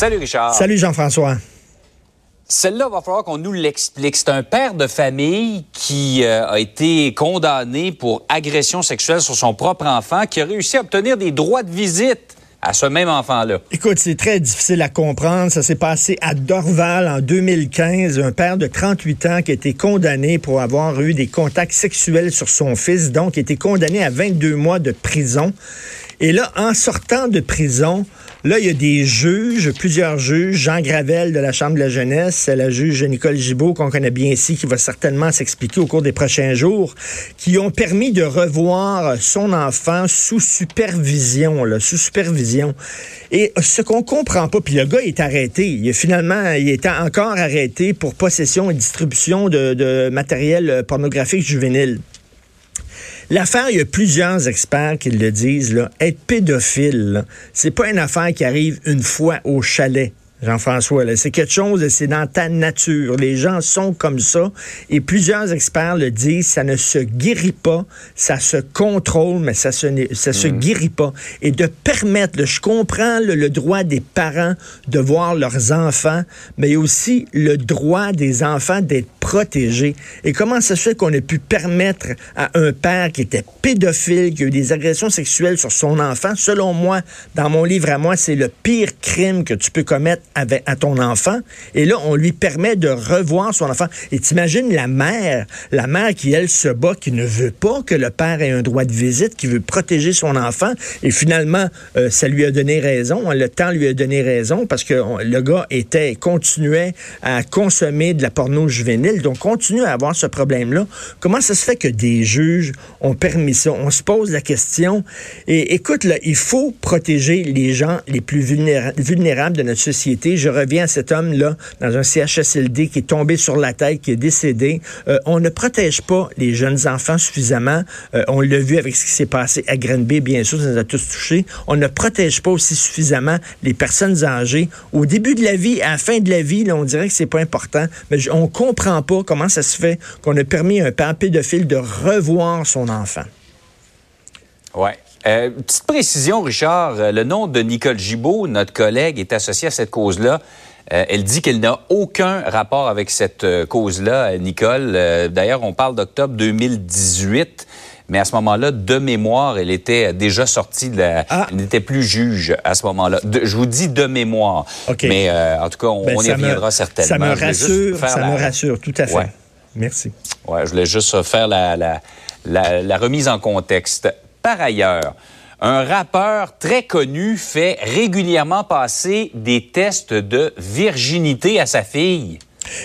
Salut Richard. Salut Jean-François. Celle-là, va falloir qu'on nous l'explique. C'est un père de famille qui euh, a été condamné pour agression sexuelle sur son propre enfant, qui a réussi à obtenir des droits de visite à ce même enfant-là. Écoute, c'est très difficile à comprendre. Ça s'est passé à Dorval en 2015. Un père de 38 ans qui a été condamné pour avoir eu des contacts sexuels sur son fils, donc a été condamné à 22 mois de prison. Et là, en sortant de prison, là, il y a des juges, plusieurs juges, Jean Gravel de la Chambre de la jeunesse, la juge Nicole Gibault, qu'on connaît bien ici, qui va certainement s'expliquer au cours des prochains jours, qui ont permis de revoir son enfant sous supervision, là, sous supervision. Et ce qu'on comprend pas, puis le gars est arrêté. Il finalement, il est encore arrêté pour possession et distribution de, de matériel pornographique juvénile. L'affaire, il y a plusieurs experts qui le disent, là, être pédophile, c'est pas une affaire qui arrive une fois au chalet. Jean-François. C'est quelque chose, c'est dans ta nature. Les gens sont comme ça. Et plusieurs experts le disent, ça ne se guérit pas, ça se contrôle, mais ça se, ça se mhm. guérit pas. Et de permettre, je comprends le, droit des parents de voir leurs enfants, mais aussi le droit des enfants d'être protégés. Et comment ça se fait qu'on ait pu permettre à un père qui était pédophile, qui a eu des agressions sexuelles sur son enfant, selon moi, dans mon livre à moi, c'est le pire crime que tu peux commettre à ton enfant. Et là, on lui permet de revoir son enfant. Et t'imagines la mère, la mère qui, elle, se bat, qui ne veut pas que le père ait un droit de visite, qui veut protéger son enfant. Et finalement, euh, ça lui a donné raison. Le temps lui a donné raison parce que le gars était, continuait à consommer de la porno juvénile. Donc, continue à avoir ce problème-là. Comment ça se fait que des juges ont permis ça? On se pose la question. Et écoute, là, il faut protéger les gens les plus vulnérables de notre société je reviens à cet homme-là dans un CHSLD qui est tombé sur la tête, qui est décédé. Euh, on ne protège pas les jeunes enfants suffisamment. Euh, on l'a vu avec ce qui s'est passé à Grenby, bien sûr, ça nous a tous touchés. On ne protège pas aussi suffisamment les personnes âgées. Au début de la vie, à la fin de la vie, là, on dirait que c'est pas important, mais on comprend pas comment ça se fait qu'on a permis à un père pédophile de revoir son enfant. Ouais. Euh, petite précision, Richard, euh, le nom de Nicole Gibault, notre collègue, est associé à cette cause-là. Euh, elle dit qu'elle n'a aucun rapport avec cette cause-là, Nicole. D'ailleurs, on parle d'octobre 2018. Mais à ce moment-là, de mémoire, elle était déjà sortie de la... Ah. Elle n'était plus juge à ce moment-là. je vous dis de mémoire. Mais en tout cas, on, ben, y reviendra certainement. Ça me rassure, ça me rassure, tout à fait. Merci. Ouais, je voulais juste faire la, la, la remise en contexte. Par ailleurs, un rappeur très connu fait régulièrement passer des tests de virginité à sa fille.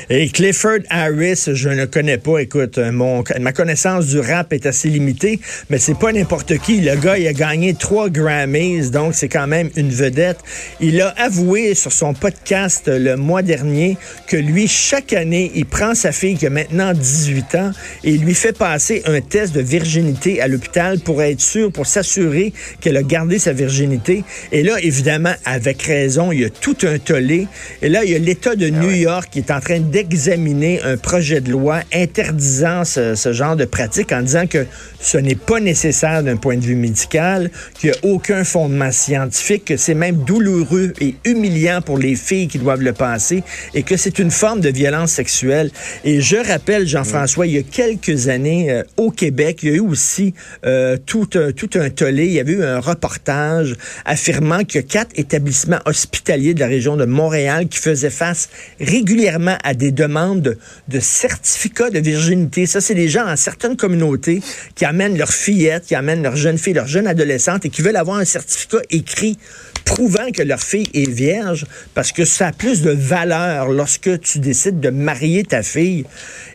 Et Clifford Harris, je ne connais pas. Écoute, mon, ma connaissance du rap est assez limitée, mais c'est pas n'importe qui. Le gars, il a gagné trois Grammys, donc c'est quand même une vedette. Il a avoué sur son podcast le mois dernier que lui, chaque année, il prend sa fille qui a maintenant 18 ans et il lui fait passer un test de virginité à l'hôpital pour être sûr, pour s'assurer qu'elle a gardé sa virginité. Et là, évidemment, avec raison, il y a tout un tollé. Et là, il y a l'État de ah New York qui est en train d'examiner un projet de loi interdisant ce, genre de pratique en disant que ce n'est pas nécessaire d'un point de vue médical, qu'il n'y a aucun fondement scientifique, que c'est même douloureux et humiliant pour les filles qui doivent le passer et que c'est une forme de violence sexuelle. Et je rappelle, Jean-François, il y a quelques années, euh, au Québec, il y a eu aussi euh, tout, un, tout un tollé. Il y avait eu un reportage affirmant que quatre établissements hospitaliers de la région de Montréal qui faisaient face régulièrement à des demandes de, certificats de virginité. Ça, c'est des gens dans certaines communautés qui amènent leurs fillettes, qui amènent leurs jeunes filles, leurs jeunes adolescentes et qui veulent avoir un certificat écrit prouvant que leur fille est vierge parce que ça a plus de valeur lorsque tu décides de marier ta fille.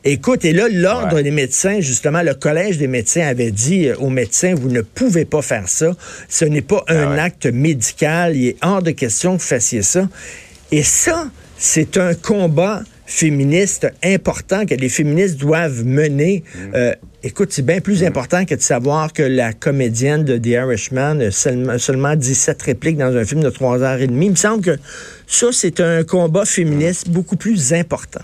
Écoute, et là, l'Ordre des médecins, justement, le Collège des médecins avait dit euh, aux médecins, vous ne pouvez pas faire ça. Ce n'est pas ah un acte médical. Il est hors de question que vous fassiez ça. Et ça, c'est un combat féministe important que les féministes doivent mener. Mm. Euh, écoute, c'est bien plus mm. important que de savoir que la comédienne de The Irishman a seulement, seulement 17 répliques dans un film de 3 heures et demie. Il me semble que ça, c'est un combat féministe beaucoup plus important.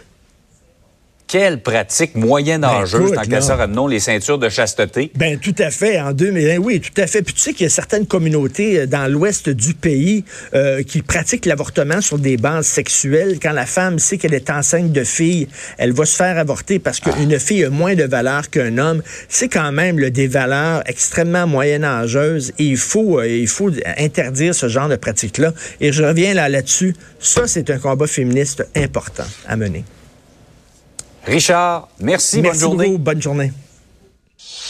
Quelle pratique moyenâgeuse, Ben, tant ça, ramenons les ceintures de chasteté? Ben tout à fait. En 2001, oui, tout à fait. Puis tu sais qu'il y a certaines communautés euh, dans l'ouest du pays euh, qui pratiquent l'avortement sur des bases sexuelles. Quand la femme sait qu'elle est enceinte de fille, elle va se faire avorter parce qu'une fille a moins de valeur qu'un homme. C'est quand même là, des valeurs extrêmement moyenâgeuses et il faut, euh, il faut interdire ce genre de pratique-là. Et je reviens là là-dessus. Ça, c'est un combat féministe important à mener. Richard, merci, Merci bonne journée. beaucoup. Bonne journée.